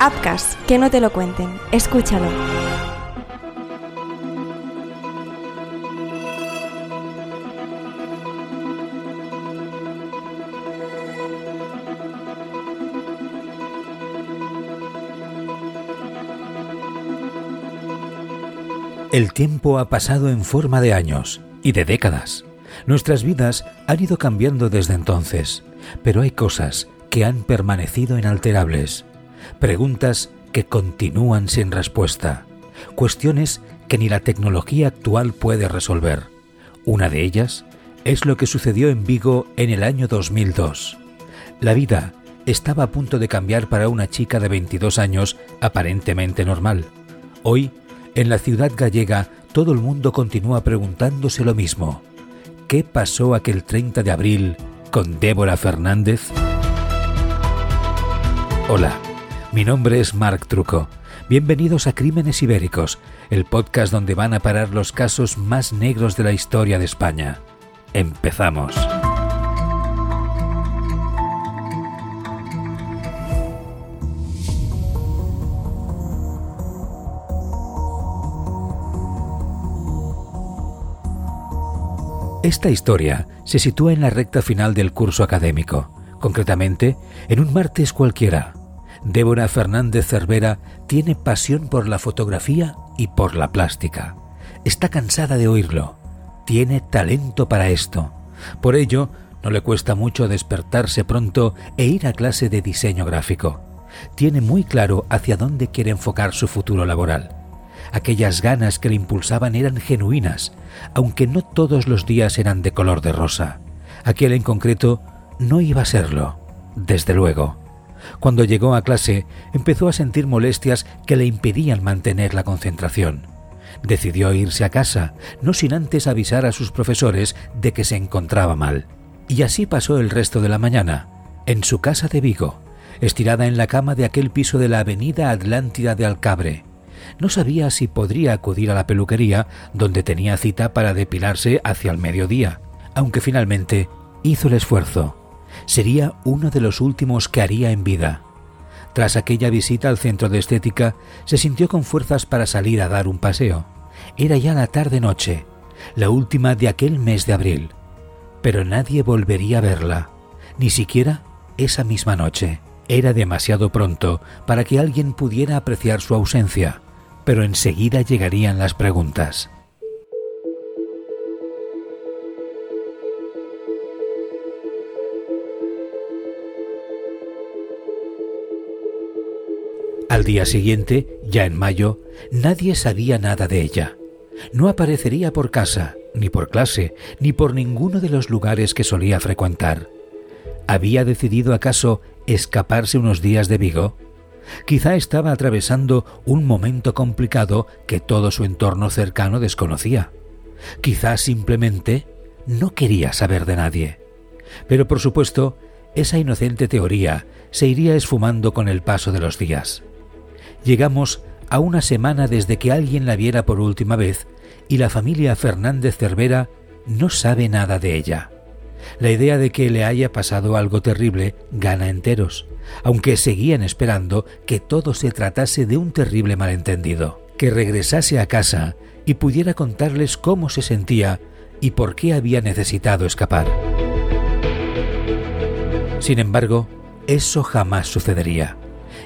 Upcast, que no te lo cuenten. Escúchalo. El tiempo ha pasado en forma de años y de décadas. Nuestras vidas han ido cambiando desde entonces, pero hay cosas que han permanecido inalterables, preguntas que continúan sin respuesta, cuestiones que ni la tecnología actual puede resolver. Una de ellas es lo que sucedió en Vigo en el año 2002. La vida estaba a punto de cambiar para una chica de 22 años aparentemente normal. Hoy, en la ciudad gallega, todo el mundo continúa preguntándose lo mismo. ¿Qué pasó aquel 30 de abril con Débora Fernández? Hola, mi nombre es Marc Truco. Bienvenidos a Crímenes Ibéricos, el podcast donde van a parar los casos más negros de la historia de España. Empezamos. Esta historia se sitúa en la recta final del curso académico, concretamente en un martes cualquiera. Débora Fernández Cervera tiene pasión por la fotografía y por la plástica. Está cansada de oírlo. Tiene talento para esto. Por ello, no le cuesta mucho despertarse pronto e ir a clase de diseño gráfico. Tiene muy claro hacia dónde quiere enfocar su futuro laboral. Aquellas ganas que le impulsaban eran genuinas, aunque no todos los días eran de color de rosa. Aquel en concreto no iba a serlo, desde luego. Cuando llegó a clase empezó a sentir molestias que le impedían mantener la concentración. Decidió irse a casa, no sin antes avisar a sus profesores de que se encontraba mal. Y así pasó el resto de la mañana, en su casa de Vigo, estirada en la cama de aquel piso de la avenida Atlántida de Alcabre, no sabía si podría acudir a la peluquería donde tenía cita para depilarse hacia el mediodía, aunque finalmente hizo el esfuerzo. Sería uno de los últimos que haría en vida. Tras aquella visita al centro de estética, se sintió con fuerzas para salir a dar un paseo. Era ya la tarde-noche, la última de aquel mes de abril. Pero nadie volvería a verla, ni siquiera esa misma noche. Era demasiado pronto para que alguien pudiera apreciar su ausencia pero enseguida llegarían las preguntas. Al día siguiente, ya en mayo, nadie sabía nada de ella. No aparecería por casa, ni por clase, ni por ninguno de los lugares que solía frecuentar. ¿Había decidido acaso escaparse unos días de Vigo? Quizá estaba atravesando un momento complicado que todo su entorno cercano desconocía. Quizá simplemente no quería saber de nadie. Pero por supuesto, esa inocente teoría se iría esfumando con el paso de los días. Llegamos a una semana desde que alguien la viera por última vez y la familia Fernández Cervera no sabe nada de ella. La idea de que le haya pasado algo terrible gana enteros aunque seguían esperando que todo se tratase de un terrible malentendido, que regresase a casa y pudiera contarles cómo se sentía y por qué había necesitado escapar. Sin embargo, eso jamás sucedería,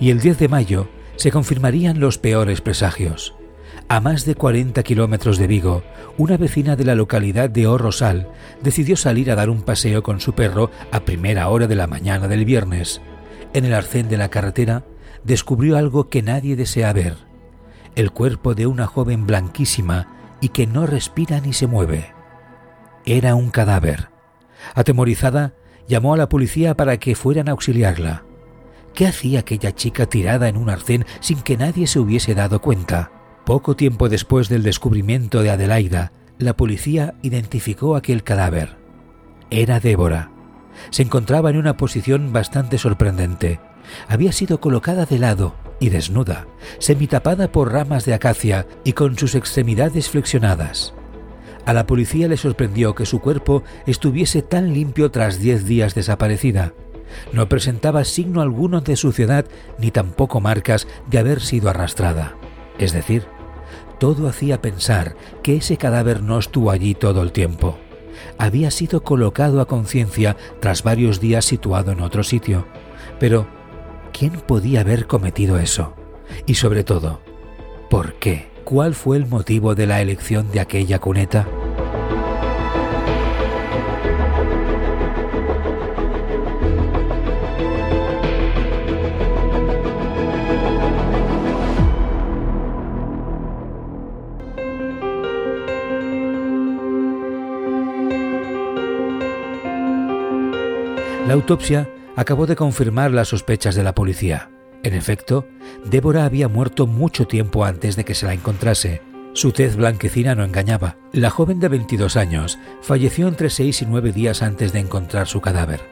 y el 10 de mayo se confirmarían los peores presagios. A más de 40 kilómetros de Vigo, una vecina de la localidad de Orrosal decidió salir a dar un paseo con su perro a primera hora de la mañana del viernes, en el arcén de la carretera, descubrió algo que nadie desea ver, el cuerpo de una joven blanquísima y que no respira ni se mueve. Era un cadáver. Atemorizada, llamó a la policía para que fueran a auxiliarla. ¿Qué hacía aquella chica tirada en un arcén sin que nadie se hubiese dado cuenta? Poco tiempo después del descubrimiento de Adelaida, la policía identificó aquel cadáver. Era Débora se encontraba en una posición bastante sorprendente. Había sido colocada de lado y desnuda, semitapada por ramas de acacia y con sus extremidades flexionadas. A la policía le sorprendió que su cuerpo estuviese tan limpio tras diez días desaparecida. No presentaba signo alguno de suciedad ni tampoco marcas de haber sido arrastrada. Es decir, todo hacía pensar que ese cadáver no estuvo allí todo el tiempo. Había sido colocado a conciencia tras varios días situado en otro sitio. Pero, ¿quién podía haber cometido eso? Y sobre todo, ¿por qué? ¿Cuál fue el motivo de la elección de aquella cuneta? La autopsia acabó de confirmar las sospechas de la policía. En efecto, Débora había muerto mucho tiempo antes de que se la encontrase. Su tez blanquecina no engañaba. La joven de 22 años falleció entre seis y nueve días antes de encontrar su cadáver,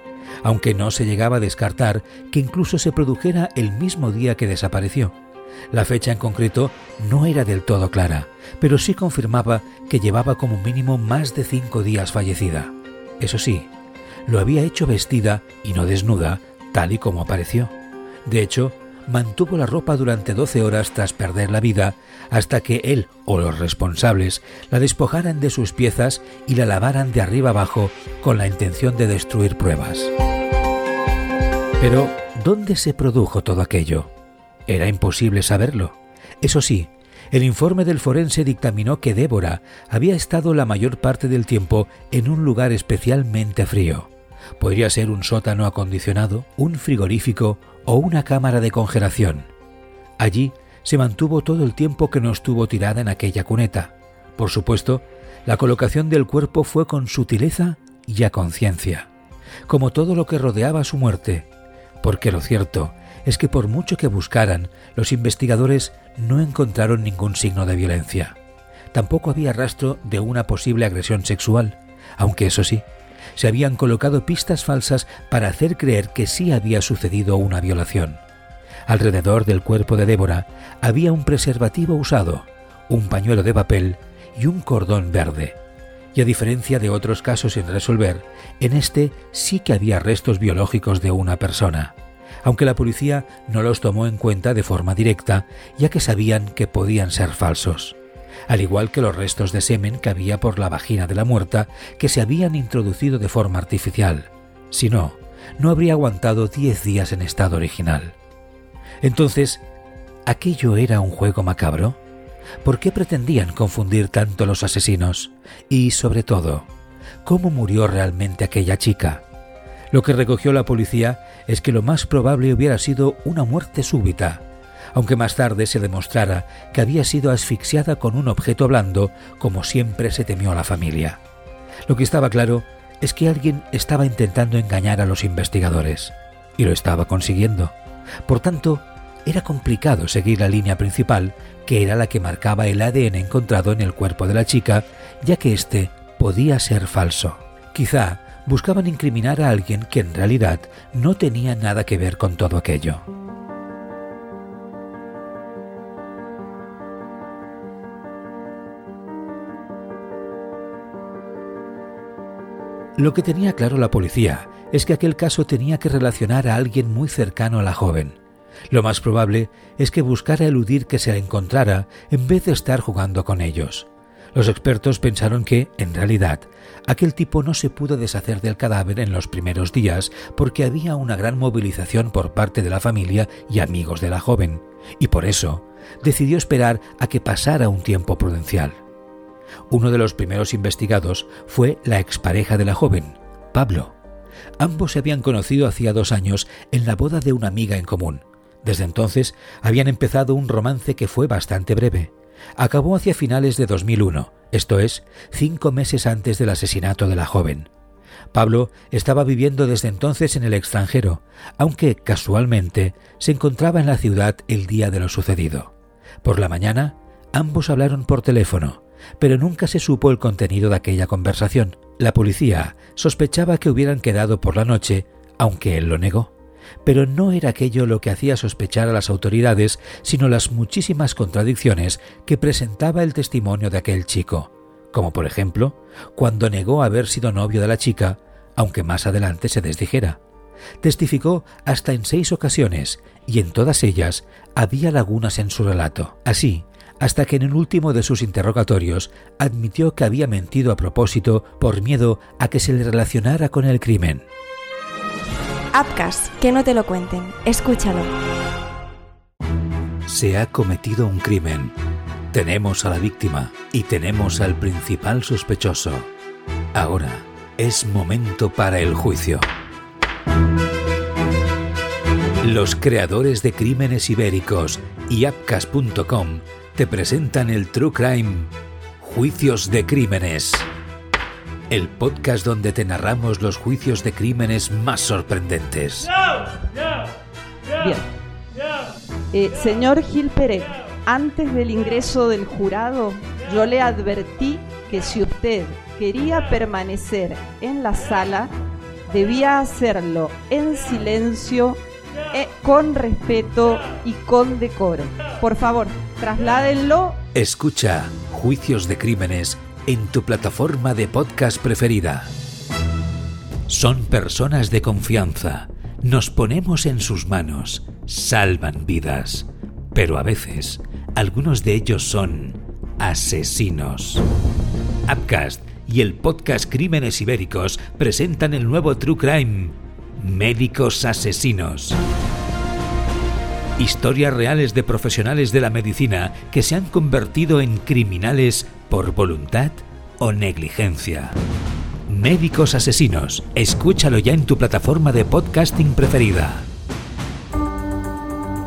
aunque no se llegaba a descartar que incluso se produjera el mismo día que desapareció. La fecha en concreto no era del todo clara, pero sí confirmaba que llevaba como mínimo más de cinco días fallecida. Eso sí, lo había hecho vestida y no desnuda, tal y como apareció. De hecho, mantuvo la ropa durante 12 horas tras perder la vida, hasta que él o los responsables la despojaran de sus piezas y la lavaran de arriba abajo con la intención de destruir pruebas. Pero, ¿dónde se produjo todo aquello? Era imposible saberlo. Eso sí, el informe del forense dictaminó que Débora había estado la mayor parte del tiempo en un lugar especialmente frío. Podría ser un sótano acondicionado, un frigorífico o una cámara de congelación. Allí se mantuvo todo el tiempo que no estuvo tirada en aquella cuneta. Por supuesto, la colocación del cuerpo fue con sutileza y a conciencia, como todo lo que rodeaba su muerte, porque lo cierto es que por mucho que buscaran, los investigadores no encontraron ningún signo de violencia. Tampoco había rastro de una posible agresión sexual, aunque eso sí, se habían colocado pistas falsas para hacer creer que sí había sucedido una violación. Alrededor del cuerpo de Débora había un preservativo usado, un pañuelo de papel y un cordón verde. Y a diferencia de otros casos sin resolver, en este sí que había restos biológicos de una persona, aunque la policía no los tomó en cuenta de forma directa, ya que sabían que podían ser falsos al igual que los restos de semen que había por la vagina de la muerta que se habían introducido de forma artificial. Si no, no habría aguantado diez días en estado original. Entonces, ¿aquello era un juego macabro? ¿Por qué pretendían confundir tanto los asesinos? Y, sobre todo, ¿cómo murió realmente aquella chica? Lo que recogió la policía es que lo más probable hubiera sido una muerte súbita, aunque más tarde se demostrara que había sido asfixiada con un objeto blando, como siempre se temió a la familia. Lo que estaba claro es que alguien estaba intentando engañar a los investigadores, y lo estaba consiguiendo. Por tanto, era complicado seguir la línea principal, que era la que marcaba el ADN encontrado en el cuerpo de la chica, ya que éste podía ser falso. Quizá buscaban incriminar a alguien que en realidad no tenía nada que ver con todo aquello. Lo que tenía claro la policía es que aquel caso tenía que relacionar a alguien muy cercano a la joven. Lo más probable es que buscara eludir que se la encontrara en vez de estar jugando con ellos. Los expertos pensaron que, en realidad, aquel tipo no se pudo deshacer del cadáver en los primeros días porque había una gran movilización por parte de la familia y amigos de la joven, y por eso decidió esperar a que pasara un tiempo prudencial. Uno de los primeros investigados fue la expareja de la joven, Pablo. Ambos se habían conocido hacía dos años en la boda de una amiga en común. Desde entonces habían empezado un romance que fue bastante breve. Acabó hacia finales de 2001, esto es, cinco meses antes del asesinato de la joven. Pablo estaba viviendo desde entonces en el extranjero, aunque casualmente se encontraba en la ciudad el día de lo sucedido. Por la mañana, ambos hablaron por teléfono pero nunca se supo el contenido de aquella conversación. La policía sospechaba que hubieran quedado por la noche, aunque él lo negó. Pero no era aquello lo que hacía sospechar a las autoridades, sino las muchísimas contradicciones que presentaba el testimonio de aquel chico, como por ejemplo, cuando negó haber sido novio de la chica, aunque más adelante se desdijera. Testificó hasta en seis ocasiones y en todas ellas había lagunas en su relato. Así, hasta que en el último de sus interrogatorios admitió que había mentido a propósito por miedo a que se le relacionara con el crimen. Apcas, que no te lo cuenten. Escúchalo. Se ha cometido un crimen. Tenemos a la víctima y tenemos al principal sospechoso. Ahora es momento para el juicio. Los creadores de Crímenes Ibéricos y Apcas.com te presentan el True Crime Juicios de Crímenes. El podcast donde te narramos los juicios de crímenes más sorprendentes. Bien. Eh, señor Gil Pérez, antes del ingreso del jurado, yo le advertí que si usted quería permanecer en la sala, debía hacerlo en silencio, eh, con respeto y con decoro. Por favor, trasládenlo. Escucha Juicios de Crímenes en tu plataforma de podcast preferida. Son personas de confianza. Nos ponemos en sus manos. Salvan vidas. Pero a veces, algunos de ellos son asesinos. Upcast y el podcast Crímenes Ibéricos presentan el nuevo True Crime, Médicos Asesinos. Historias reales de profesionales de la medicina que se han convertido en criminales por voluntad o negligencia. Médicos Asesinos, escúchalo ya en tu plataforma de podcasting preferida.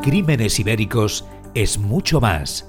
Crímenes Ibéricos es mucho más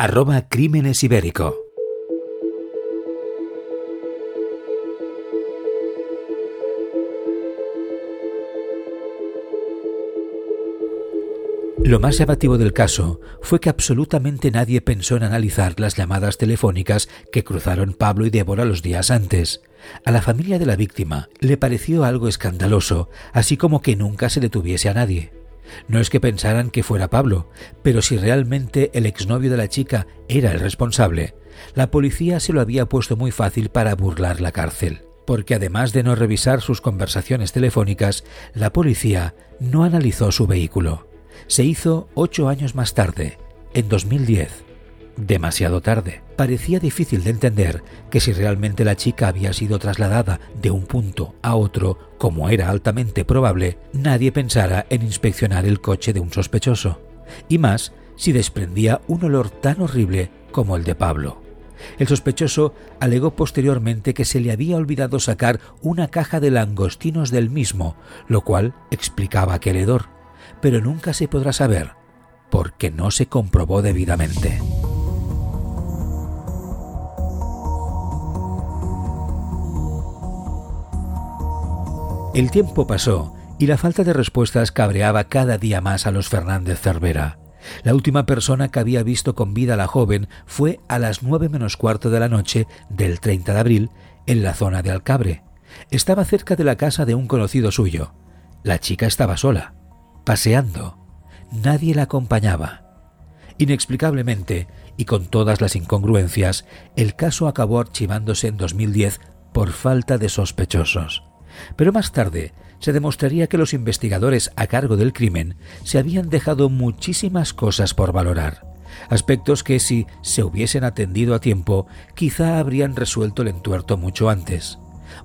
arroba Crímenes Ibérico. Lo más llamativo del caso fue que absolutamente nadie pensó en analizar las llamadas telefónicas que cruzaron Pablo y Débora los días antes. A la familia de la víctima le pareció algo escandaloso, así como que nunca se detuviese a nadie. No es que pensaran que fuera Pablo, pero si realmente el exnovio de la chica era el responsable, la policía se lo había puesto muy fácil para burlar la cárcel, porque además de no revisar sus conversaciones telefónicas, la policía no analizó su vehículo. Se hizo ocho años más tarde, en 2010 demasiado tarde. Parecía difícil de entender que si realmente la chica había sido trasladada de un punto a otro, como era altamente probable, nadie pensara en inspeccionar el coche de un sospechoso. Y más si desprendía un olor tan horrible como el de Pablo. El sospechoso alegó posteriormente que se le había olvidado sacar una caja de langostinos del mismo, lo cual explicaba aquel hedor, pero nunca se podrá saber, porque no se comprobó debidamente. El tiempo pasó y la falta de respuestas cabreaba cada día más a los Fernández Cervera. La última persona que había visto con vida a la joven fue a las nueve menos cuarto de la noche del 30 de abril en la zona de Alcabre. Estaba cerca de la casa de un conocido suyo. La chica estaba sola, paseando. Nadie la acompañaba. Inexplicablemente, y con todas las incongruencias, el caso acabó archivándose en 2010 por falta de sospechosos. Pero más tarde se demostraría que los investigadores a cargo del crimen se habían dejado muchísimas cosas por valorar, aspectos que si se hubiesen atendido a tiempo quizá habrían resuelto el entuerto mucho antes.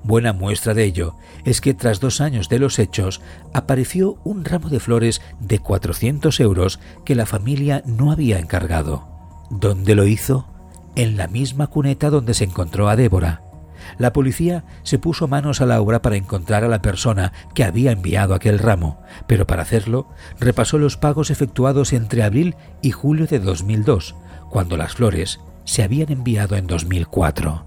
Buena muestra de ello es que tras dos años de los hechos apareció un ramo de flores de 400 euros que la familia no había encargado. ¿Dónde lo hizo? En la misma cuneta donde se encontró a Débora. La policía se puso manos a la obra para encontrar a la persona que había enviado aquel ramo, pero para hacerlo repasó los pagos efectuados entre abril y julio de 2002, cuando las flores se habían enviado en 2004.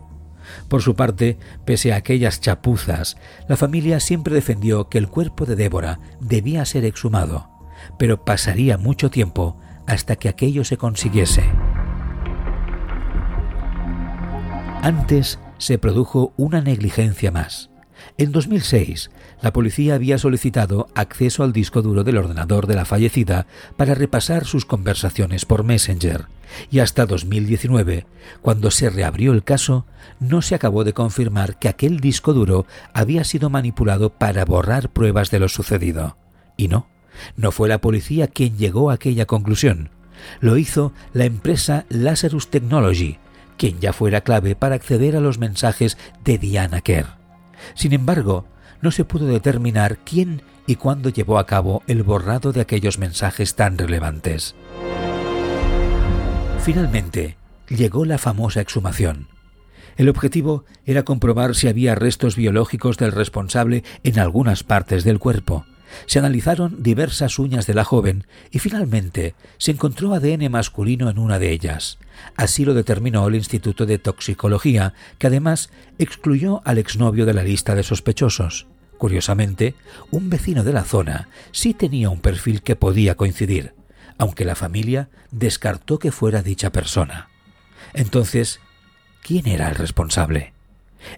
Por su parte, pese a aquellas chapuzas, la familia siempre defendió que el cuerpo de Débora debía ser exhumado, pero pasaría mucho tiempo hasta que aquello se consiguiese. Antes se produjo una negligencia más. En 2006, la policía había solicitado acceso al disco duro del ordenador de la fallecida para repasar sus conversaciones por Messenger, y hasta 2019, cuando se reabrió el caso, no se acabó de confirmar que aquel disco duro había sido manipulado para borrar pruebas de lo sucedido. Y no, no fue la policía quien llegó a aquella conclusión. Lo hizo la empresa Lazarus Technology, quien ya fuera clave para acceder a los mensajes de Diana Kerr. Sin embargo, no se pudo determinar quién y cuándo llevó a cabo el borrado de aquellos mensajes tan relevantes. Finalmente, llegó la famosa exhumación. El objetivo era comprobar si había restos biológicos del responsable en algunas partes del cuerpo. Se analizaron diversas uñas de la joven y finalmente se encontró ADN masculino en una de ellas. Así lo determinó el Instituto de Toxicología, que además excluyó al exnovio de la lista de sospechosos. Curiosamente, un vecino de la zona sí tenía un perfil que podía coincidir, aunque la familia descartó que fuera dicha persona. Entonces, ¿quién era el responsable?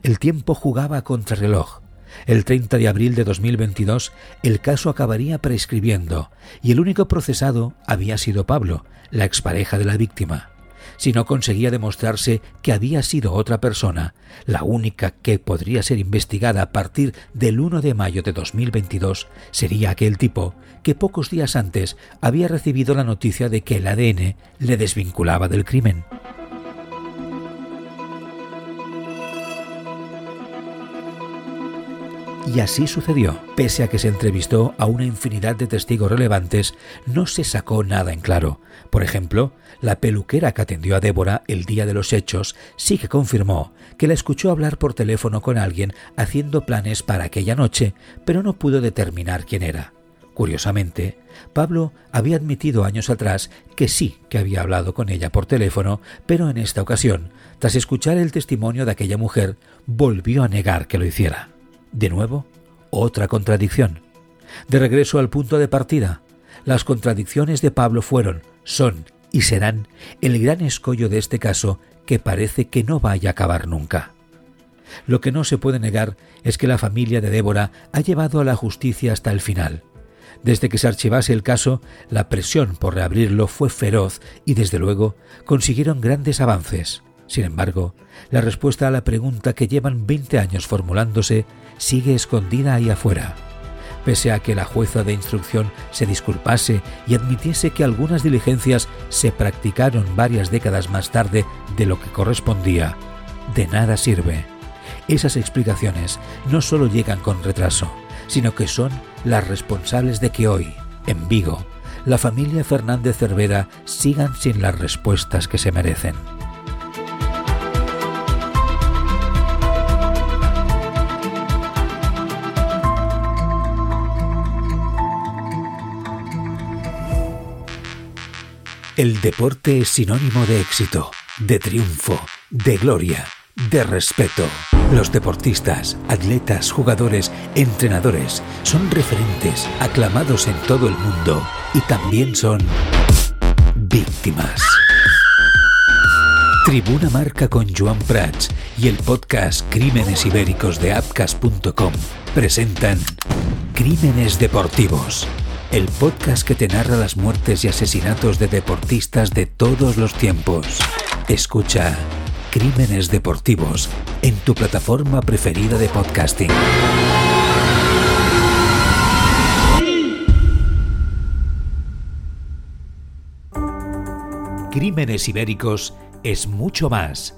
El tiempo jugaba contra reloj. El 30 de abril de 2022 el caso acabaría prescribiendo y el único procesado había sido Pablo, la expareja de la víctima. Si no conseguía demostrarse que había sido otra persona, la única que podría ser investigada a partir del 1 de mayo de 2022 sería aquel tipo que pocos días antes había recibido la noticia de que el ADN le desvinculaba del crimen. Y así sucedió. Pese a que se entrevistó a una infinidad de testigos relevantes, no se sacó nada en claro. Por ejemplo, la peluquera que atendió a Débora el día de los hechos sí que confirmó que la escuchó hablar por teléfono con alguien haciendo planes para aquella noche, pero no pudo determinar quién era. Curiosamente, Pablo había admitido años atrás que sí que había hablado con ella por teléfono, pero en esta ocasión, tras escuchar el testimonio de aquella mujer, volvió a negar que lo hiciera. De nuevo, otra contradicción. De regreso al punto de partida, las contradicciones de Pablo fueron, son y serán el gran escollo de este caso que parece que no vaya a acabar nunca. Lo que no se puede negar es que la familia de Débora ha llevado a la justicia hasta el final. Desde que se archivase el caso, la presión por reabrirlo fue feroz y desde luego consiguieron grandes avances. Sin embargo, la respuesta a la pregunta que llevan 20 años formulándose sigue escondida ahí afuera. Pese a que la jueza de instrucción se disculpase y admitiese que algunas diligencias se practicaron varias décadas más tarde de lo que correspondía, de nada sirve. Esas explicaciones no solo llegan con retraso, sino que son las responsables de que hoy, en Vigo, la familia Fernández Cervera sigan sin las respuestas que se merecen. El deporte es sinónimo de éxito, de triunfo, de gloria, de respeto. Los deportistas, atletas, jugadores, entrenadores son referentes, aclamados en todo el mundo y también son víctimas. Tribuna Marca con Joan Prats y el podcast Crímenes Ibéricos de Apcas.com presentan Crímenes Deportivos el podcast que te narra las muertes y asesinatos de deportistas de todos los tiempos. Escucha Crímenes Deportivos en tu plataforma preferida de podcasting. Crímenes Ibéricos es mucho más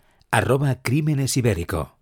arroba Crímenes Ibérico.